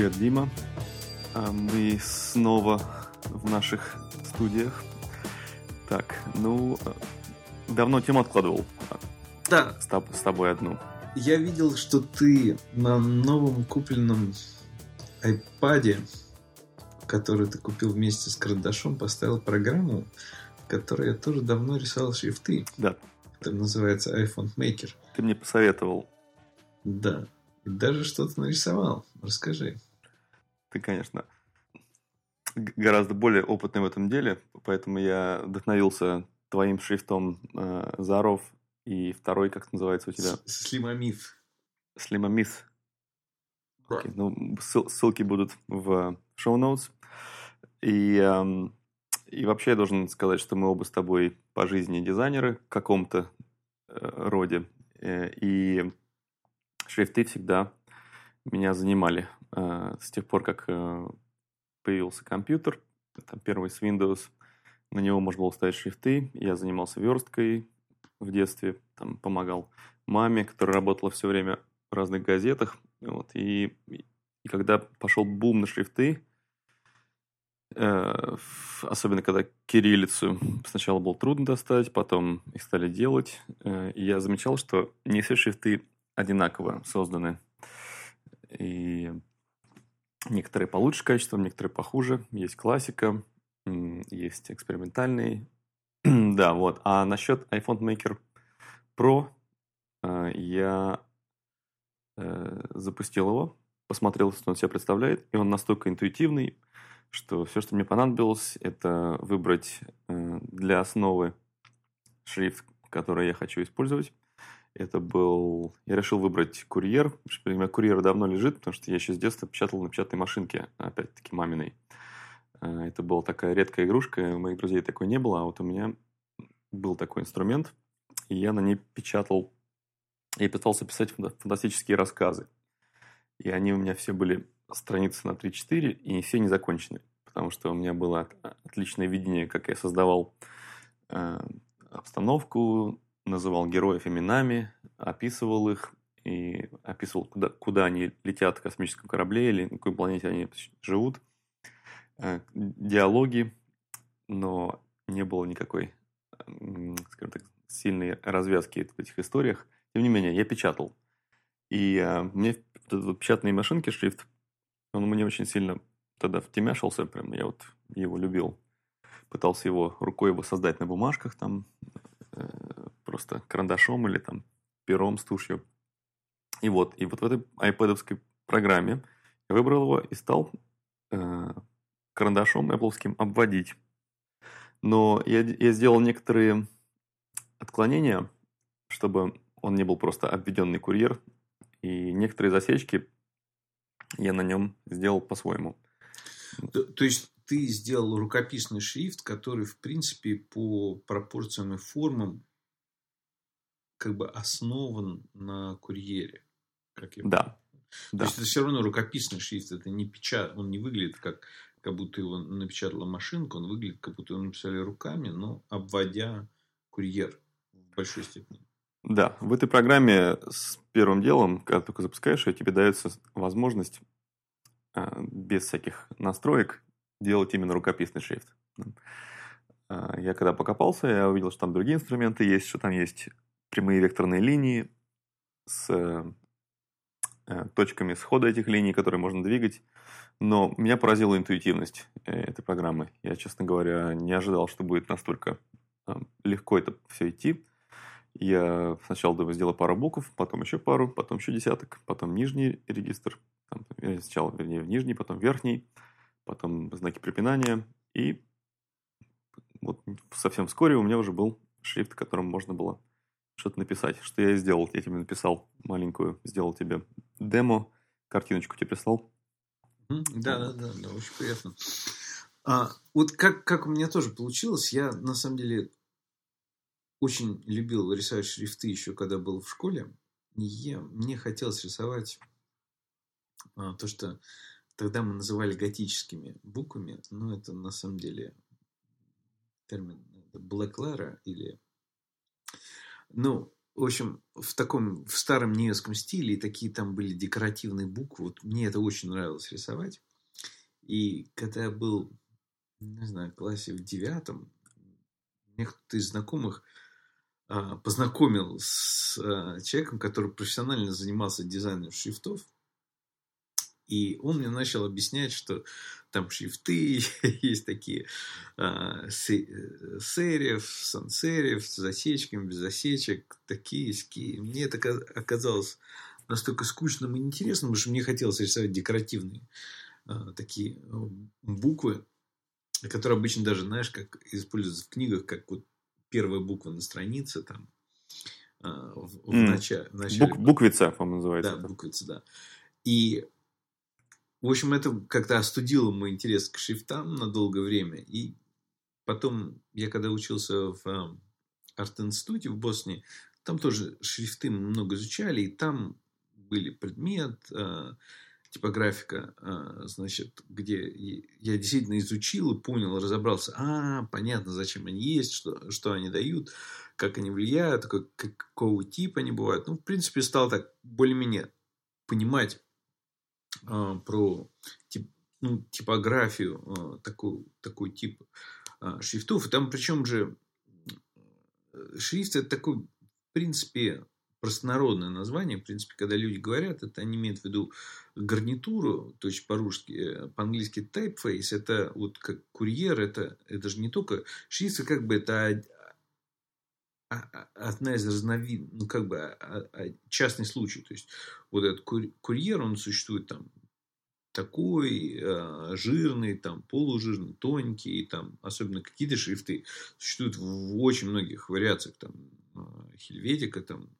Привет, Дима. А, Мы снова в наших студиях. Так, ну, э, давно тему откладывал Да, с, тоб- с тобой одну. я видел, что ты на новом купленном iPad, который ты купил вместе с карандашом, поставил программу, которой я тоже давно рисовал шрифты. Да, Это называется iPhone Maker. ты мне посоветовал. Да. И даже что-то нарисовал. Расскажи. Ты, конечно, гораздо более опытный в этом деле, поэтому я вдохновился твоим шрифтом э, Заров и второй, как называется у тебя, С- Слимомиф. Слимамис. Окей, ну, ссыл- ссылки будут в шоу-ноутс. И, эм, и вообще я должен сказать, что мы оба с тобой по жизни дизайнеры в каком-то э, роде. Э, и шрифты всегда меня занимали. Э, с тех пор, как э, появился компьютер, там первый с Windows, на него можно было ставить шрифты. Я занимался версткой в детстве, там помогал маме, которая работала все время в разных газетах. Вот, и, и когда пошел бум на шрифты, э, особенно когда кириллицу сначала было трудно достать, потом их стали делать, э, я замечал, что не все шрифты одинаково созданы. И некоторые получше качеством, некоторые похуже. Есть классика, есть экспериментальный. да, вот. А насчет iPhone Maker Pro э, я э, запустил его, посмотрел, что он себя представляет, и он настолько интуитивный, что все, что мне понадобилось, это выбрать э, для основы шрифт, который я хочу использовать. Это был... Я решил выбрать курьер. У меня курьер давно лежит, потому что я еще с детства печатал на печатной машинке, опять-таки маминой. Э, Это была такая редкая игрушка, у моих друзей такой не было, а вот у меня был такой инструмент, и я на ней печатал я пытался писать фанта- фантастические рассказы. И они у меня все были страницы на 3-4, и все не закончены. Потому что у меня было от- отличное видение, как я создавал э, обстановку, называл героев именами, описывал их, и описывал, куда, куда они летят в космическом корабле, или на какой планете они живут. Э, диалоги, но не было никакой, скажем так, сильной развязки в этих историях. Тем не менее, я печатал. И э, мне вот вот печатные машинки, шрифт, он мне очень сильно тогда втемяшился, прям я вот его любил. Пытался его рукой его создать на бумажках, там, просто карандашом или там пером с тушью. И вот, и вот в этой айпэдовской программе я выбрал его и стал э, карандашом Apple обводить. Но я, я сделал некоторые отклонения, чтобы он не был просто обведенный курьер, и некоторые засечки я на нем сделал по-своему. То, то есть ты сделал рукописный шрифт, который, в принципе, по пропорциям и формам как бы основан на курьере. Как я Да, То да, есть это все равно рукописный шрифт, это не печат, он не выглядит как, как будто его напечатала машинка, он выглядит как будто его написали руками, но обводя курьер в большой степени. да. В этой программе с первым делом, когда только запускаешь ее, тебе дается возможность а, без всяких настроек делать именно рукописный шрифт. А, Я когда покопался, я увидел, что там другие инструменты есть, что там есть прямые векторные линии с э, э, точками схода этих линий, которые можно двигать. Но меня поразила интуитивность э, этой программы. Я, честно говоря, не ожидал, что будет настолько легко это все идти. Я сначала думаю, сделал пару букв, потом еще пару, потом еще десяток, потом нижний регистр. Там, сначала, вернее, нижний, потом верхний, потом знаки препинания. И вот совсем вскоре у меня уже был шрифт, которым можно было что-то написать. Что я и сделал. Я тебе написал маленькую, сделал тебе демо, картиночку тебе прислал. Да, да, да, да, очень приятно. А, вот как, как у меня тоже получилось, я на самом деле очень любил рисовать шрифты еще когда был в школе. И мне хотелось рисовать а, то, что тогда мы называли готическими буквами, но это на самом деле термин Letter или... Ну, в общем, в таком, в старом немецком стиле, и такие там были декоративные буквы. Вот мне это очень нравилось рисовать. И когда я был, не знаю, в классе в девятом, мне кто-то из знакомых а, познакомил с а, человеком, который профессионально занимался дизайном шрифтов. И он мне начал объяснять, что там шрифты есть такие а, сериф, сан-сериф, с засечками, без засечек, такие, такие. Мне это оказалось настолько скучным и интересным, потому что мне хотелось рисовать декоративные а, такие буквы, которые обычно даже, знаешь, как используются в книгах, как вот первая буква на странице там а, в, в, mm. начале, в начале. Бук, буквица, по-моему, называется. Да, буквица, да. И, в общем, это как-то остудило мой интерес к шрифтам на долгое время. И потом, я когда учился в а, арт-институте в Боснии, там тоже шрифты много изучали, и там были предмет, а, типографика, а, значит, где я действительно изучил и понял, разобрался, а, понятно, зачем они есть, что, что они дают, как они влияют, как, какого типа они бывают. Ну, в принципе, стал так более-менее понимать про тип, ну, типографию, а, такой, такой тип а, шрифтов. И там причем же э, шрифт это такой, в принципе, простонародное название. В принципе, когда люди говорят, это они имеют в виду гарнитуру, то есть по-русски, э, по-английски typeface, это вот как курьер, это, это же не только шрифт, как бы это одна из разновид, ну как бы частный случай. То есть вот этот курьер, он существует там такой э, жирный, там полужирный, тоненький, там особенно какие-то шрифты существуют в очень многих вариациях, там Хельветика, там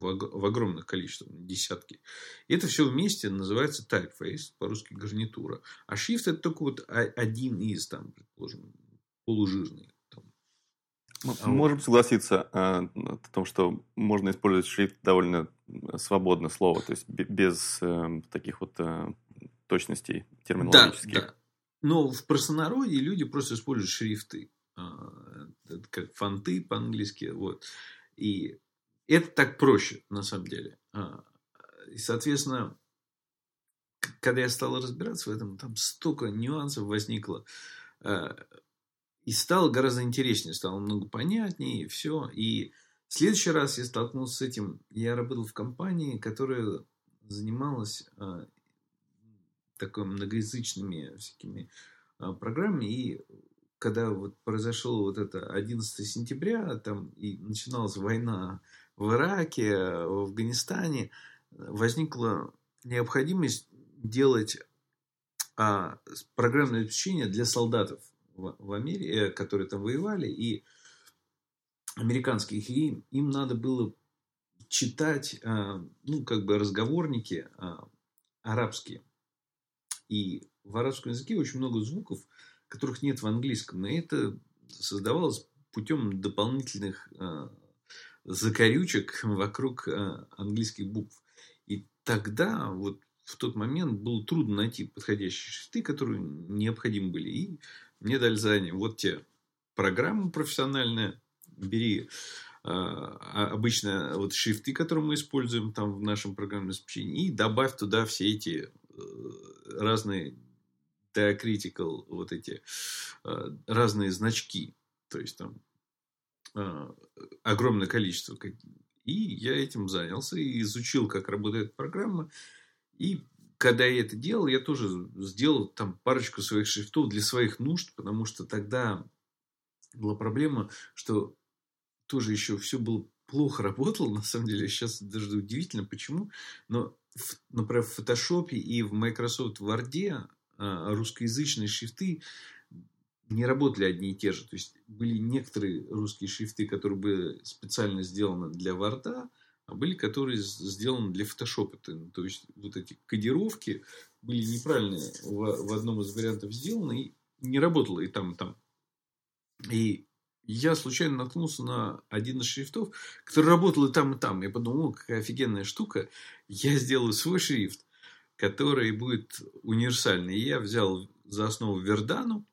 в огромных количествах, десятки. И это все вместе называется typeface, по-русски гарнитура. А shift это только вот один из, там, предположим, полужирный. Мы а можем согласиться э, о том, что можно использовать шрифт довольно свободно слово, то есть без э, таких вот э, точностей терминологических. Да, да. Но в простонародье люди просто используют шрифты, э, как фонты по-английски. Вот. И это так проще, на самом деле. А, и, соответственно, когда я стал разбираться в этом, там столько нюансов возникло. И стало гораздо интереснее, стало много понятнее, и все. И в следующий раз я столкнулся с этим. Я работал в компании, которая занималась а, такой многоязычными всякими программами. И когда вот произошло вот это 11 сентября, там и начиналась война в Ираке, в Афганистане возникла необходимость делать а, программное обеспечение для солдатов в, Америке, э, которые там воевали, и американских, и им надо было читать, а, ну, как бы разговорники а, арабские. И в арабском языке очень много звуков, которых нет в английском. И это создавалось путем дополнительных закорючек вокруг э, английских букв. И тогда, вот в тот момент, было трудно найти подходящие шрифты, которые необходимы были. И мне дали задание. Вот те программа профессиональная, бери а, а, обычно вот шрифты, которые мы используем там в нашем программном обеспечении, и добавь туда все эти э, разные diacritical, вот эти э, разные значки. То есть там а, огромное количество. И я этим занялся и изучил, как работает программа. И когда я это делал, я тоже сделал там парочку своих шрифтов для своих нужд, потому что тогда была проблема, что тоже еще все было плохо работало, на самом деле. Сейчас даже удивительно, почему. Но, например, в Photoshop и в Microsoft Word а, русскоязычные шрифты не работали одни и те же. То есть были некоторые русские шрифты, которые были специально сделаны для Word, а были, которые сделаны для Photoshop. То есть вот эти кодировки были неправильные в, в одном из вариантов сделаны и не работало и там, и там. И я случайно наткнулся на один из шрифтов, который работал и там, и там. Я подумал, какая офигенная штука. Я сделаю свой шрифт, который будет универсальный. И я взял за основу Вердану,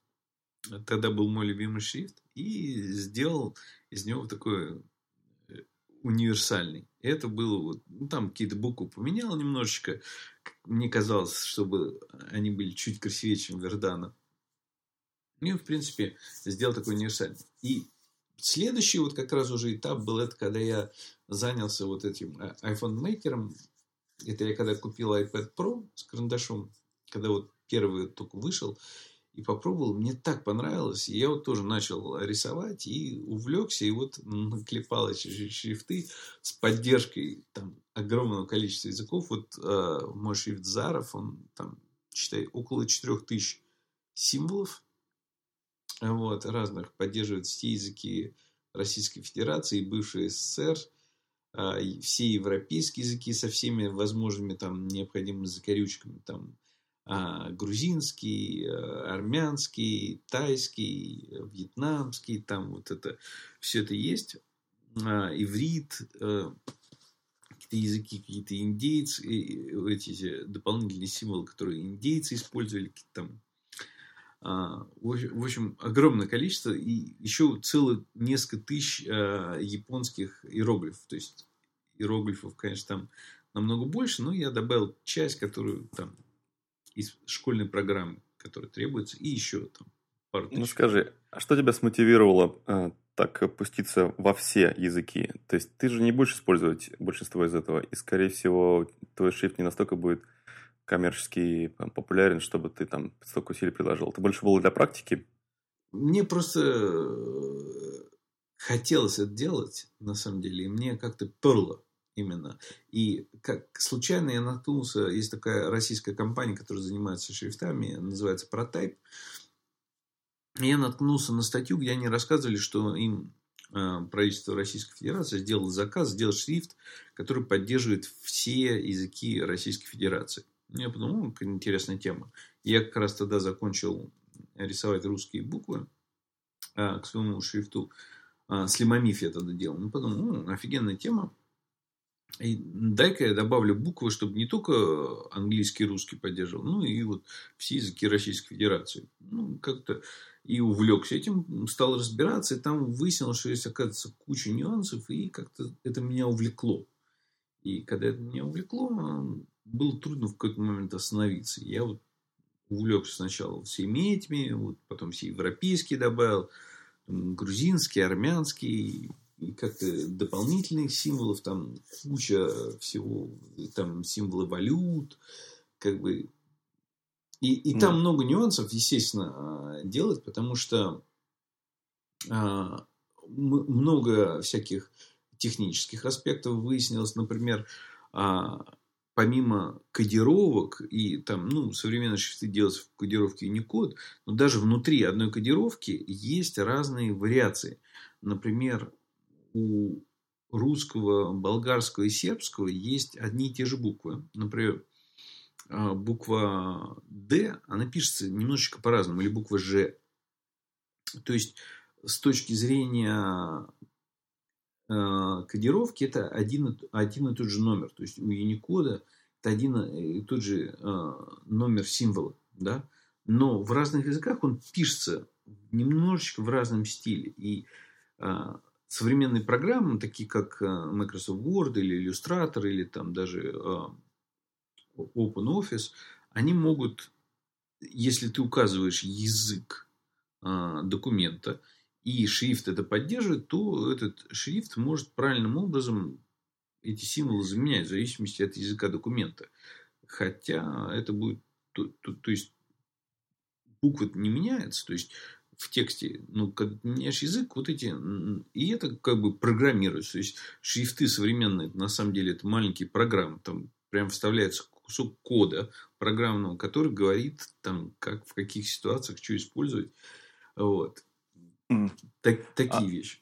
тогда был мой любимый шрифт, и сделал из него такой универсальный. Это было вот, ну, там какие-то буквы поменял немножечко. Мне казалось, чтобы они были чуть красивее, чем Вердана. Ну в принципе, сделал такой универсальный. И следующий вот как раз уже этап был это, когда я занялся вот этим э, iPhone Maker. Это я когда купил iPad Pro с карандашом, когда вот первый только вышел и попробовал, мне так понравилось. Я вот тоже начал рисовать и увлекся, и вот наклепал эти шрифты с поддержкой там, огромного количества языков. Вот э, мой шрифт Заров, он там, считай, около 4000 символов вот, разных, поддерживает все языки Российской Федерации, бывшей СССР, а, все европейские языки со всеми возможными там необходимыми закорючками, там а, грузинский, а, армянский, тайский, вьетнамский, там вот это, все это есть, а, иврит, какие-то языки, какие-то индейцы, эти дополнительные символы, которые индейцы использовали, там, в общем, огромное количество, и еще целых несколько тысяч японских иероглифов, то есть иероглифов, конечно, там намного больше, но я добавил часть, которую там из школьной программы, которая требуется, и еще там пару тысяч. Ну скажи, а что тебя смотивировало э, так опуститься во все языки? То есть ты же не будешь использовать большинство из этого, и скорее всего твой шрифт не настолько будет коммерчески популярен, чтобы ты там столько усилий приложил. Это больше было для практики? Мне просто э, хотелось это делать, на самом деле, и мне как-то перло именно. И как случайно я наткнулся, есть такая российская компания, которая занимается шрифтами, называется Protype. Я наткнулся на статью, где они рассказывали, что им э, правительство Российской Федерации сделало заказ, сделал шрифт, который поддерживает все языки Российской Федерации. Я подумал, ну, какая интересная тема. Я как раз тогда закончил рисовать русские буквы а, к своему шрифту. А, с я тогда делал. Ну, подумал, ну, офигенная тема. И дай-ка я добавлю буквы, чтобы не только английский и русский поддерживал, ну и вот все языки Российской Федерации. Ну, как-то и увлекся этим, стал разбираться, и там выяснилось, что есть, оказывается, куча нюансов, и как-то это меня увлекло. И когда это меня увлекло, было трудно в какой-то момент остановиться. Я вот увлекся сначала всеми этими, вот потом все европейские добавил, грузинский, армянский, как-то дополнительных символов, там куча всего, там символы валют, как бы. И, и mm. там много нюансов, естественно, а, делать, потому что а, много всяких технических аспектов выяснилось. Например, а, помимо кодировок и там, ну, современные шрифты делаются в кодировке Unicode, но даже внутри одной кодировки есть разные вариации. Например, у русского, болгарского и сербского есть одни и те же буквы. Например, а, буква «Д», она пишется немножечко по-разному, или буква «Ж». То есть, с точки зрения а, кодировки, это один, один и тот же номер. То есть, у Unicode это один и тот же а, номер символа. Да? Но в разных языках он пишется немножечко в разном стиле. И современные программы, такие как э, Microsoft Word или Illustrator, или там даже э, OpenOffice, они могут, если ты указываешь язык э, документа, и шрифт это поддерживает, то этот шрифт может правильным образом эти символы заменять в зависимости от языка документа. Хотя это будет, то, то, то есть буква не меняется, то есть в тексте, ну, когда меняешь язык, вот эти, и это как бы программируется. То есть, шрифты современные, на самом деле, это маленькие программы. Там прям вставляется кусок кода программного, который говорит, там, как, в каких ситуациях что использовать. Вот. Так, такие а, вещи.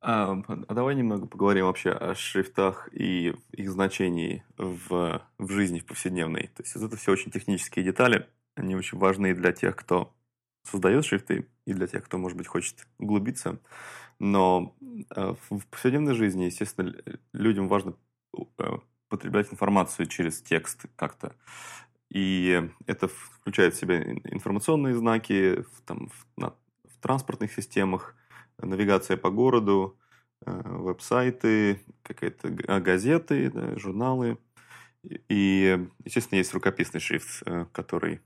А, а давай немного поговорим вообще о шрифтах и их значении в, в жизни, в повседневной. То есть, это все очень технические детали. Они очень важны для тех, кто создает шрифты, и для тех, кто, может быть, хочет углубиться. Но э, в повседневной жизни, естественно, людям важно э, потреблять информацию через текст как-то. И это включает в себя информационные знаки в, там, в, на, в транспортных системах, навигация по городу, веб-сайты, какие-то газеты, да, журналы. И, естественно, есть рукописный шрифт, который,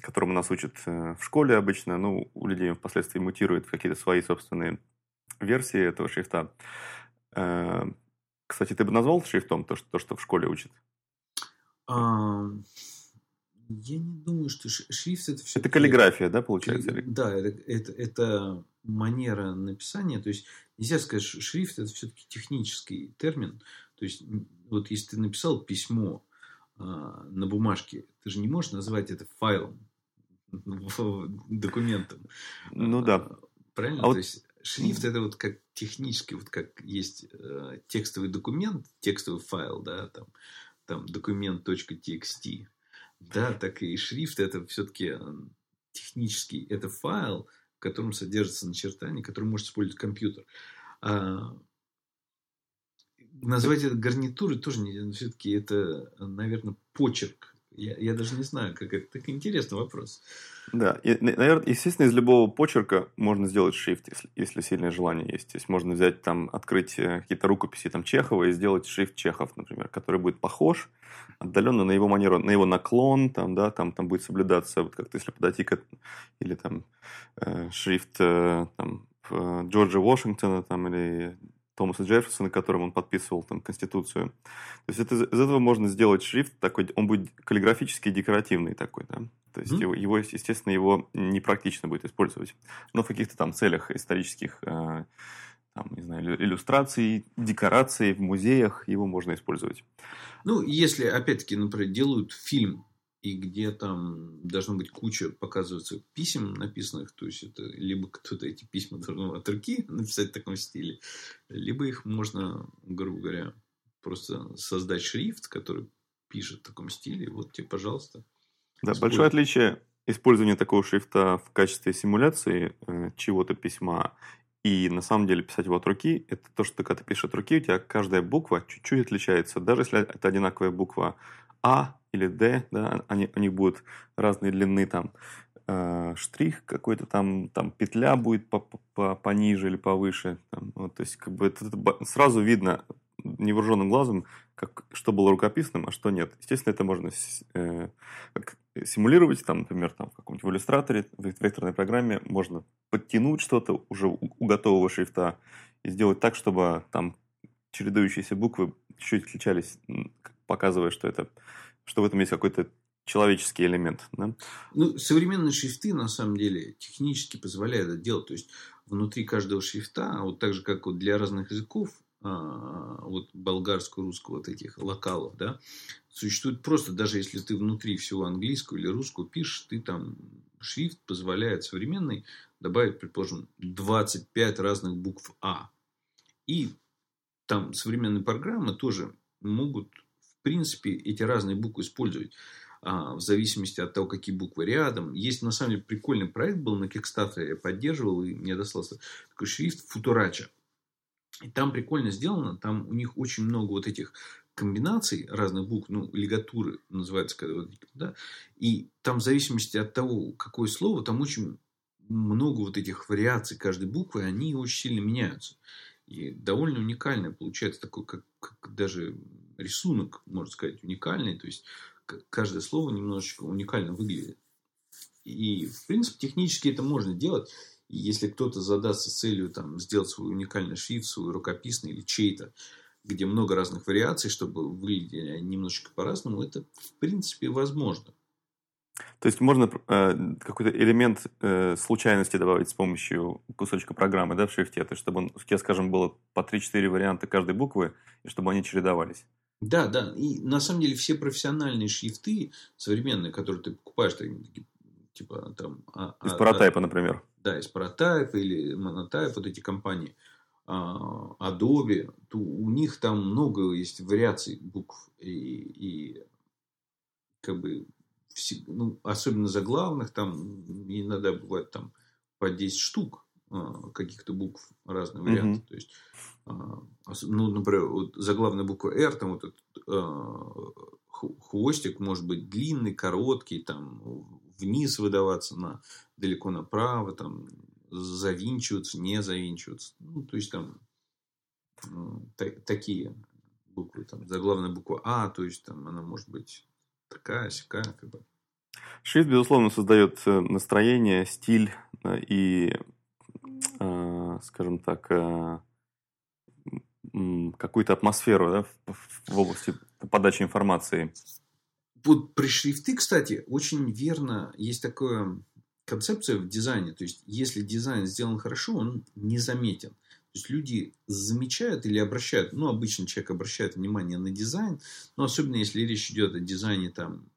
которому нас учат в школе обычно. Ну, у людей впоследствии мутирует в какие-то свои собственные версии этого шрифта. Кстати, ты бы назвал шрифтом то, что, то, что в школе учат? А, я не думаю, что шрифт это все. Это каллиграфия, да, получается? Да, это, это, это манера написания. То есть нельзя сказать, что шрифт это все-таки технический термин. То есть вот если ты написал письмо а, на бумажке, ты же не можешь назвать это файлом, документом. Ну да. Правильно? А То вот... есть шрифт это вот как технический, вот как есть э, текстовый документ, текстовый файл, да, там, там документ.txt, да, так и шрифт это все-таки технический, это файл, в котором содержится начертание, который может использовать компьютер. А, назвать это гарнитурой тоже не, все-таки это, наверное, почерк я, я даже не знаю, как это. Так интересный вопрос. Да, и, наверное, естественно, из любого почерка можно сделать шрифт, если, если сильное желание есть. То есть можно взять там, открыть э, какие-то рукописи там Чехова и сделать шрифт Чехов, например, который будет похож отдаленно на его манеру, на его наклон, там, да, там, там будет соблюдаться, вот как-то если подойти к или там э, шрифт э, там, э, Джорджа Вашингтона там, или Томаса Джефферсона, которым он подписывал там Конституцию. То есть это, из этого можно сделать шрифт такой, он будет каллиграфический, декоративный такой, да. То есть mm-hmm. его, его, естественно, его непрактично будет использовать. Но в каких-то там целях исторических, э, там, не знаю, иллюстраций, декораций в музеях его можно использовать. Ну, если, опять-таки, например, делают фильм и где там должно быть куча показываться писем написанных, то есть это либо кто-то эти письма должен от руки написать в таком стиле, либо их можно, грубо говоря, просто создать шрифт, который пишет в таком стиле, вот тебе, пожалуйста. Да, используй. большое отличие использования такого шрифта в качестве симуляции э, чего-то письма и на самом деле писать его от руки, это то, что ты когда ты пишешь от руки, у тебя каждая буква чуть-чуть отличается. Даже если это одинаковая буква А, или D, да, они, они будут разной длины, там, э, штрих какой-то там, там петля будет по, по, пониже или повыше, там, вот, то есть, как бы это, это сразу видно невооруженным глазом, как, что было рукописным, а что нет. Естественно, это можно э, симулировать, там, например, там, в каком-нибудь в иллюстраторе, в векторной программе можно подтянуть что-то уже у, у готового шрифта и сделать так, чтобы там чередующиеся буквы чуть-чуть отличались, показывая, что это что в этом есть какой-то человеческий элемент. Да? Ну, современные шрифты, на самом деле, технически позволяют это делать. То есть, внутри каждого шрифта, вот так же, как вот для разных языков, а, вот болгарского, русского, вот этих локалов, да, существует просто, даже если ты внутри всего английского или русского пишешь, ты там шрифт позволяет современный добавить, предположим, 25 разных букв А. И там современные программы тоже могут принципе, эти разные буквы использовать а, в зависимости от того, какие буквы рядом. Есть, на самом деле, прикольный проект был на Kickstarter, я поддерживал, и мне достался такой шрифт Футурача. И там прикольно сделано, там у них очень много вот этих комбинаций разных букв, ну, лигатуры называется, когда, да, и там в зависимости от того, какое слово, там очень много вот этих вариаций каждой буквы, они очень сильно меняются. И довольно уникальное получается такое, как, как даже рисунок, можно сказать, уникальный. То есть, каждое слово немножечко уникально выглядит. И, в принципе, технически это можно делать. И если кто-то задастся целью там, сделать свой уникальный шрифт, свой рукописный или чей-то, где много разных вариаций, чтобы выглядели немножечко по-разному, это, в принципе, возможно. То есть можно э, какой-то элемент э, случайности добавить с помощью кусочка программы да, в шрифте, то есть чтобы он, скажем, было по 3-4 варианта каждой буквы, и чтобы они чередовались. Да, да. И на самом деле все профессиональные шрифты современные, которые ты покупаешь, типа там... А, из а, паратайпа, да, например. Да, из паратайпа или монотайп, вот эти компании. А, Adobe, то у них там много есть вариаций букв. И, и как бы, ну, особенно заглавных, там иногда бывает там по 10 штук каких-то букв разные варианты. Mm-hmm. То есть а, ну, например, вот заглавная буква R, там вот этот э, хвостик может быть длинный, короткий, там вниз выдаваться на далеко направо, там завинчиваться, не завинчиваться. Ну, то есть там такие буквы, там, заглавная буква А, то есть там она может быть такая, сякая, как бы. Шрифт, безусловно, создает э, настроение, стиль э, и, скажем так, какую-то атмосферу да, в области подачи информации. Вот при шрифты, кстати, очень верно, есть такая концепция в дизайне. То есть, если дизайн сделан хорошо, он незаметен. То есть люди замечают или обращают, ну, обычно человек обращает внимание на дизайн, но особенно если речь идет о дизайне там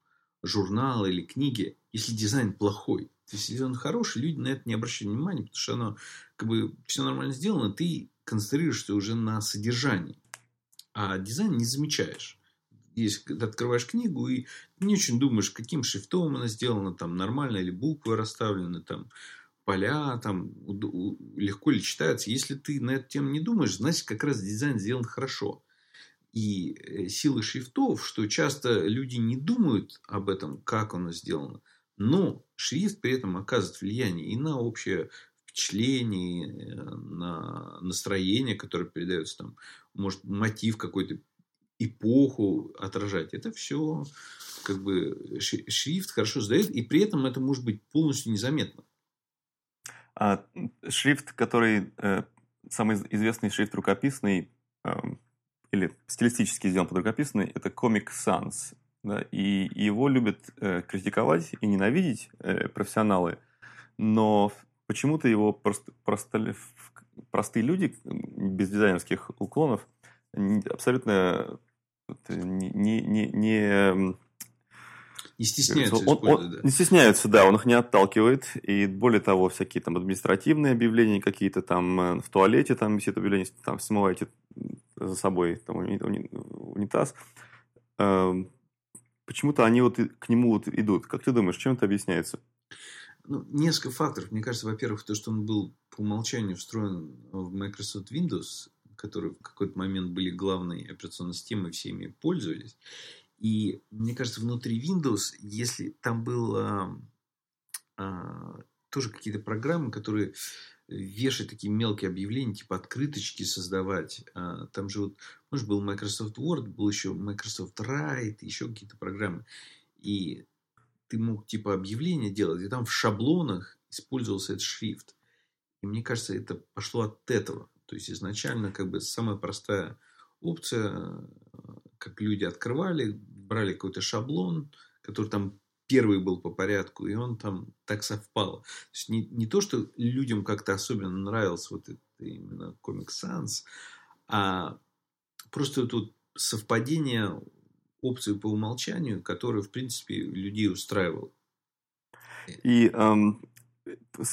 журнала или книги, если дизайн плохой, если он хороший, люди на это не обращают внимания, потому что оно как бы все нормально сделано, ты концентрируешься уже на содержании, а дизайн не замечаешь. Если ты открываешь книгу и не очень думаешь, каким шрифтом она сделана, там нормально или буквы расставлены, там поля, там, легко ли читаются. Если ты на эту тему не думаешь, значит, как раз дизайн сделан хорошо. И э, силы шрифтов, что часто люди не думают об этом, как оно сделано, но шрифт при этом оказывает влияние и на общее впечатление, э, на настроение, которое передается там, может, мотив какой-то эпоху отражать. Это все как бы шрифт хорошо сдает, и при этом это может быть полностью незаметно. А шрифт, который э, самый известный шрифт рукописный э, или стилистически сделан под рукописный, это Comic Sans. Да, и его любят э, критиковать и ненавидеть э, профессионалы, но почему-то его просто, просто, простые люди без дизайнерских уклонов абсолютно не, не, не, не не стесняются он, он, да. Не стесняются, да, он их не отталкивает. И более того, всякие там административные объявления какие-то там э, в туалете там висит объявление, там смывайте за собой там, унитаз. Почему-то они вот к нему вот идут. Как ты думаешь, чем это объясняется? Ну, несколько факторов. Мне кажется, во-первых, то, что он был по умолчанию встроен в Microsoft Windows, которые в какой-то момент были главной операционной системой, все ими пользовались. И мне кажется, внутри Windows, если там было а, тоже какие-то программы, которые вешать такие мелкие объявления, типа открыточки создавать. А, там же вот, может, был Microsoft Word, был еще Microsoft Write, еще какие-то программы. И ты мог типа объявления делать, и там в шаблонах использовался этот шрифт. И мне кажется, это пошло от этого. То есть изначально как бы самая простая опция, как люди открывали, брали какой-то шаблон, который там первый был по порядку, и он там так совпало. То есть не, не то, что людям как-то особенно нравился вот это именно Comic Sans, а просто тут совпадение опции по умолчанию, которое, в принципе, людей устраивало. И эм,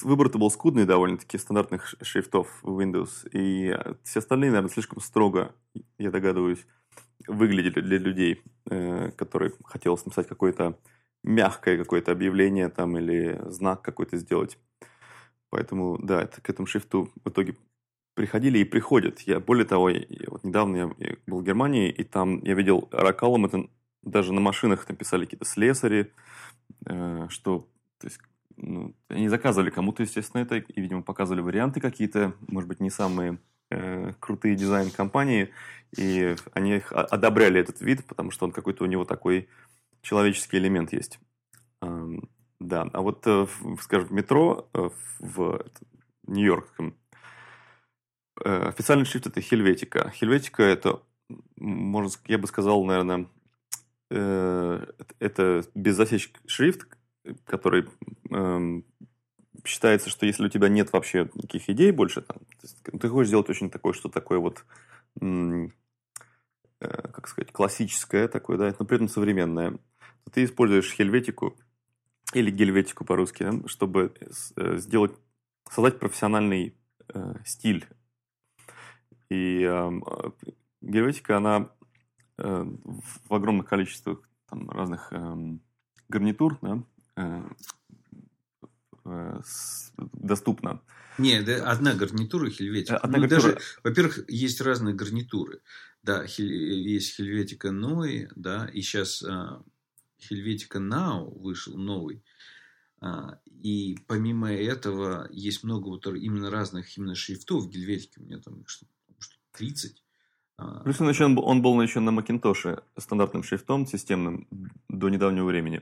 выбор-то был скудный довольно-таки стандартных шрифтов в Windows. И все остальные, наверное, слишком строго, я догадываюсь, выглядели для людей, э, которые хотелось написать какое-то мягкое какое-то объявление там или знак какой-то сделать. Поэтому, да, это, к этому шрифту в итоге приходили и приходят. Я, более того, я, вот недавно я, был в Германии, и там я видел ракалом, это даже на машинах там писали какие-то слесари, э, что то есть, ну, они заказывали кому-то, естественно, это, и, видимо, показывали варианты какие-то, может быть, не самые э, крутые дизайн-компании, и они их одобряли этот вид, потому что он какой-то у него такой человеческий элемент есть. Да, а вот, э, скажем, в метро э, в Нью-Йоркском э, официальный шрифт это Хельветика. Хельветика это, можно, я бы сказал, наверное, это без засечек шрифт, который эм, считается, что если у тебя нет вообще никаких идей больше, там, ты хочешь сделать очень такое, что такое вот, как сказать, классическое такое, да, но при этом современное ты используешь хельветику или гельветику по-русски, чтобы э, сделать, создать профессиональный э, стиль. И э, гельветика, она э, в огромных количествах там, разных э, гарнитур да, э, э, доступна. Нет, да, одна гарнитура хельветика. Одна ну, гарнитура... даже, во-первых, есть разные гарнитуры. Да, хель, есть хельветика Ной, да, и сейчас а, Хельветика Now вышел новый. А, и помимо этого есть много вот именно разных именно шрифтов в Гельветике. У меня там что, что 30. А, Плюс он, еще, он был еще на Макинтоше стандартным шрифтом системным до недавнего времени.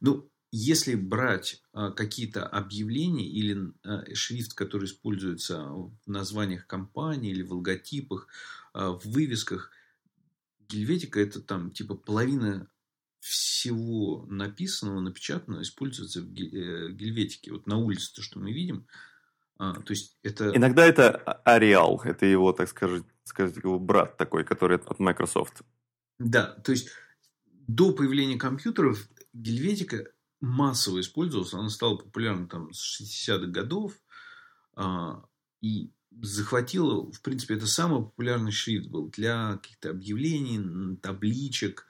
Ну, если брать а, какие-то объявления или а, шрифт, который используется в названиях компаний или в логотипах, а, в вывесках, Гельветика это там типа половина всего написанного, напечатанного используется в э, Гельветике. Вот на улице то, что мы видим, а, то есть это... Иногда это Ареал, это его, так сказать, сказать, его брат такой, который от Microsoft. Да, то есть до появления компьютеров Гельветика массово использовался, она стала популярна там с 60-х годов а, и захватила, в принципе, это самый популярный шрифт был для каких-то объявлений, табличек,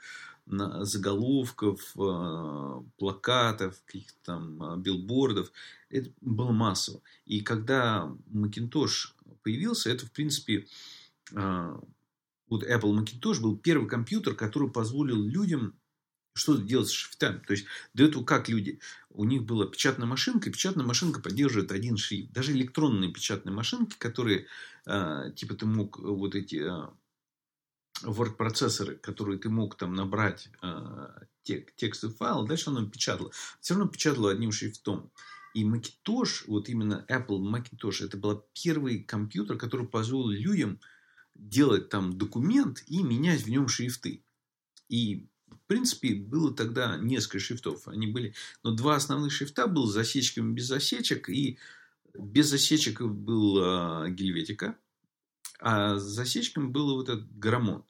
заголовков, а, плакатов, каких-то там а, билбордов. Это было массово. И когда Macintosh появился, это, в принципе, а, вот Apple Macintosh был первый компьютер, который позволил людям что-то делать с шрифтами. То есть, до этого как люди? У них была печатная машинка, и печатная машинка поддерживает один шрифт. Даже электронные печатные машинки, которые, типа, ты мог вот эти word-процессоры, которые ты мог там набрать э, тек, текстовый файл, дальше оно печатало. Все равно печатало одним шрифтом. И Macintosh, вот именно Apple Macintosh, это был первый компьютер, который позволил людям делать там документ и менять в нем шрифты. И, в принципе, было тогда несколько шрифтов. Они были, но два основных шрифта был с засечками без засечек. И без засечек был э, Гельветика. А с засечками был вот этот граммон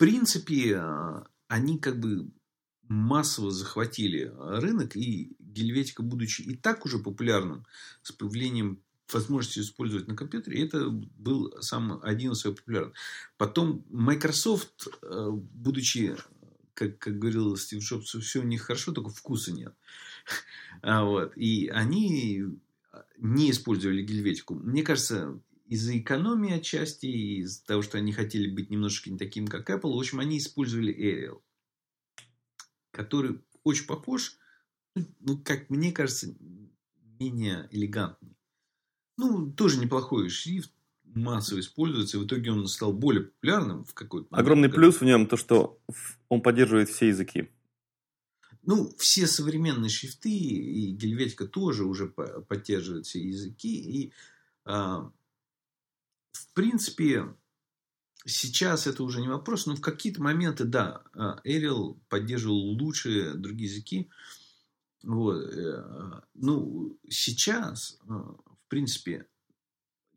принципе, а, они как бы массово захватили рынок, и Гельветика, будучи и так уже популярным, с появлением возможности использовать на компьютере, это был сам один из своих популярных. Потом Microsoft, а, будучи, как, как говорил Стив Джобс, все у них хорошо, только вкуса нет. А вот. И они не использовали гельветику. Мне кажется, из-за экономии отчасти, из-за того, что они хотели быть немножечко не таким, как Apple. В общем, они использовали Arial, который очень похож, ну, как мне кажется, менее элегантный. Ну, тоже неплохой шрифт, массово используется, и в итоге он стал более популярным в какой-то момент. Огромный плюс в нем то, что он поддерживает все языки. Ну, все современные шрифты, и Гельветика тоже уже поддерживают все языки, и а, в принципе, сейчас это уже не вопрос, но в какие-то моменты, да, а, Arial поддерживал лучшие другие языки. Вот. Э, ну, сейчас, а, в принципе,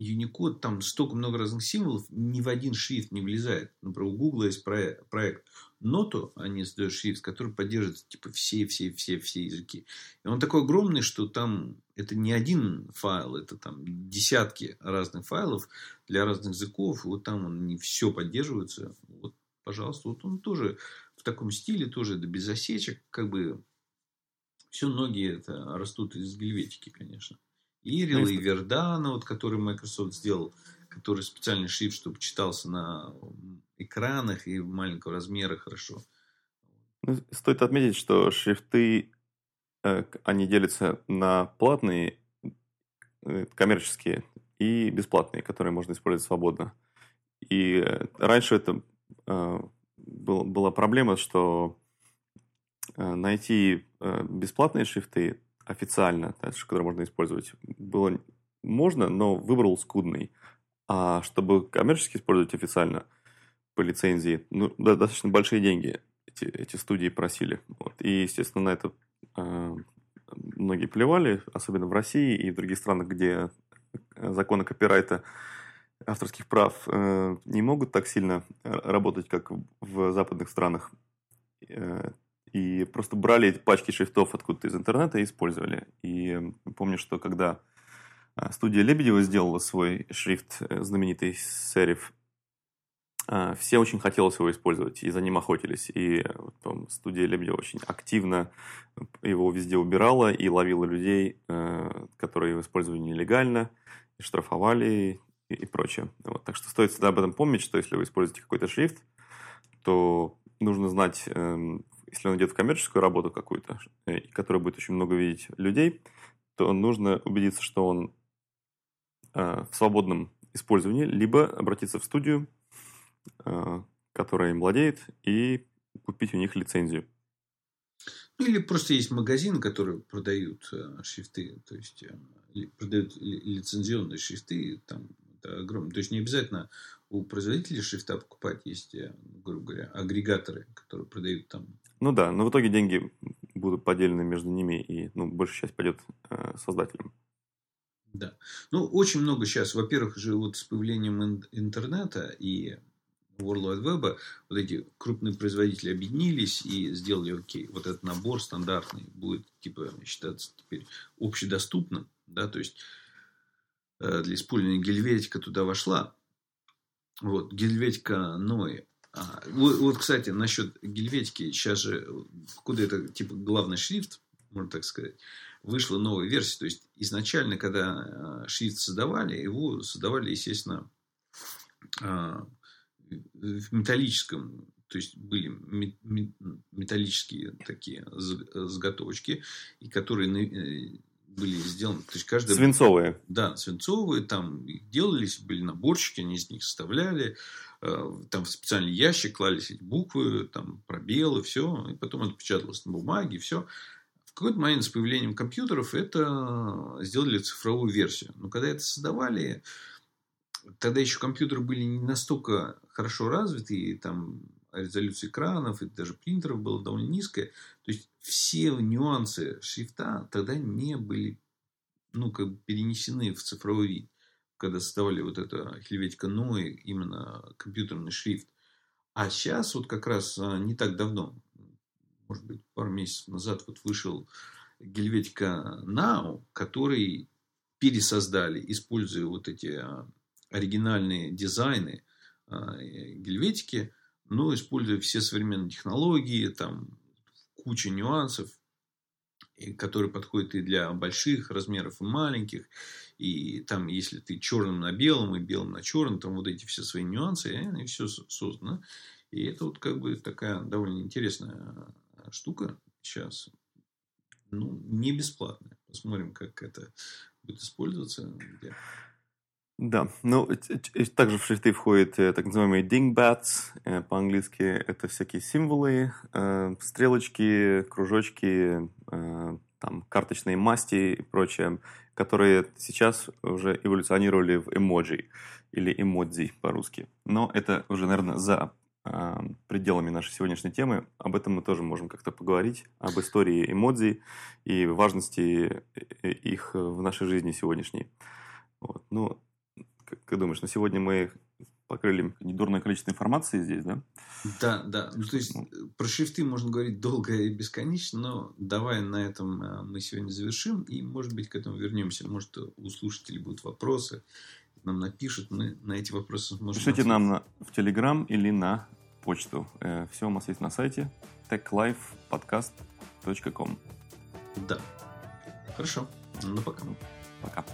Unicode, там столько много разных символов, ни в один шрифт не влезает. Например, у Google есть проект, Noto, они создают шрифт, который поддерживает типа все-все-все-все языки. И он такой огромный, что там это не один файл, это там десятки разных файлов для разных языков. Вот там он не все поддерживается. Вот, пожалуйста, вот он тоже в таком стиле, тоже да, без осечек, как бы все ноги это растут из гельветики, конечно. Ирил ну, и Вердана, вот, который Microsoft сделал, который специальный шрифт, чтобы читался на экранах и в маленького размера хорошо. Ну, стоит отметить, что шрифты, э, они делятся на платные, э, коммерческие и бесплатные, которые можно использовать свободно. И э, раньше это была проблема, что найти бесплатные шрифты официально, которые можно использовать, было можно, но выбор был скудный. А чтобы коммерчески использовать официально по лицензии, ну, да, достаточно большие деньги эти, эти студии просили. Вот. И, естественно, на это э, многие плевали, особенно в России и в других странах, где законы копирайта авторских прав э, не могут так сильно работать, как в западных странах. Э, и просто брали эти пачки шрифтов откуда-то из интернета и использовали. И помню, что когда а, студия Лебедева сделала свой шрифт э, знаменитый сериф, а, все очень хотелось его использовать, и за ним охотились. И потом студия Лебедева очень активно его везде убирала и ловила людей, э, которые его использовали нелегально, и штрафовали и, и прочее. Вот. Так что стоит всегда об этом помнить, что если вы используете какой-то шрифт, то нужно знать эм, если он идет в коммерческую работу какую-то, э, которая будет очень много видеть людей, то нужно убедиться, что он э, в свободном использования, либо обратиться в студию, э, которая им владеет, и купить у них лицензию. Ну, или просто есть магазины, которые продают э, шрифты, то есть э, продают лицензионные шрифты, там это огромное. То есть не обязательно у производителей шрифта покупать, есть, э, грубо говоря, агрегаторы, которые продают там. Ну да, но в итоге деньги будут поделены между ними, и ну, большая часть пойдет э, создателям. Да. Ну, очень много сейчас, во-первых, же вот с появлением интернета и World Wide Web, вот эти крупные производители объединились и сделали, окей, вот этот набор стандартный будет, типа, считаться теперь общедоступным, да, то есть, э, для использования гельветика туда вошла, вот, гельветика Ной. А, вот, вот, кстати, насчет гельветики, сейчас же, куда это, типа, главный шрифт, можно так сказать, вышла новая версия. То есть, изначально, когда э, шрифт создавали, его создавали, естественно, а, в металлическом, то есть были металлические такие заготовочки, и которые э, были сделаны, то есть каждая... Свинцовые. Да, свинцовые, там делались, были наборчики, они из них составляли, э, там в специальный ящик клались эти буквы, там пробелы, все, и потом это печаталось на бумаге, все. В какой-то момент с появлением компьютеров это сделали цифровую версию. Но когда это создавали, тогда еще компьютеры были не настолько хорошо развиты, и там резолюция экранов и даже принтеров была довольно низкая. То есть все нюансы шрифта тогда не были ну, как бы перенесены в цифровой вид. Когда создавали вот это Хельветика Ной, именно компьютерный шрифт. А сейчас вот как раз а, не так давно, может быть, пару месяцев назад вот вышел Гельветика Now, который пересоздали, используя вот эти а, оригинальные дизайны а, гельветики, но используя все современные технологии, там куча нюансов, которые подходят и для больших размеров, и маленьких. И там, если ты черным на белом и белым на черном, там вот эти все свои нюансы, и все создано. И это вот как бы такая довольно интересная штука сейчас. Ну, не бесплатная. Посмотрим, как это будет использоваться. Да, ну, также в шрифты входят э, так называемые dingbats, э, по-английски это всякие символы, э, стрелочки, кружочки, там, карточные масти и прочее, которые сейчас уже эволюционировали в эмоджи или эмодзи по-русски. Но это уже, наверное, за пределами нашей сегодняшней темы. Об этом мы тоже можем как-то поговорить, об истории эмодзи и важности их в нашей жизни сегодняшней. Вот. Ну, как думаешь, на сегодня мы покрыли недурное количество информации здесь, да? Да, да. Ну, то есть, ну. про шрифты можно говорить долго и бесконечно, но давай на этом э, мы сегодня завершим, и, может быть, к этому вернемся. Может, у слушателей будут вопросы, нам напишут, мы на эти вопросы сможем Пишите ответить. нам на, в Телеграм или на почту. Э, все у нас есть на сайте techlifepodcast.com Да. Хорошо. Ну, пока. Пока.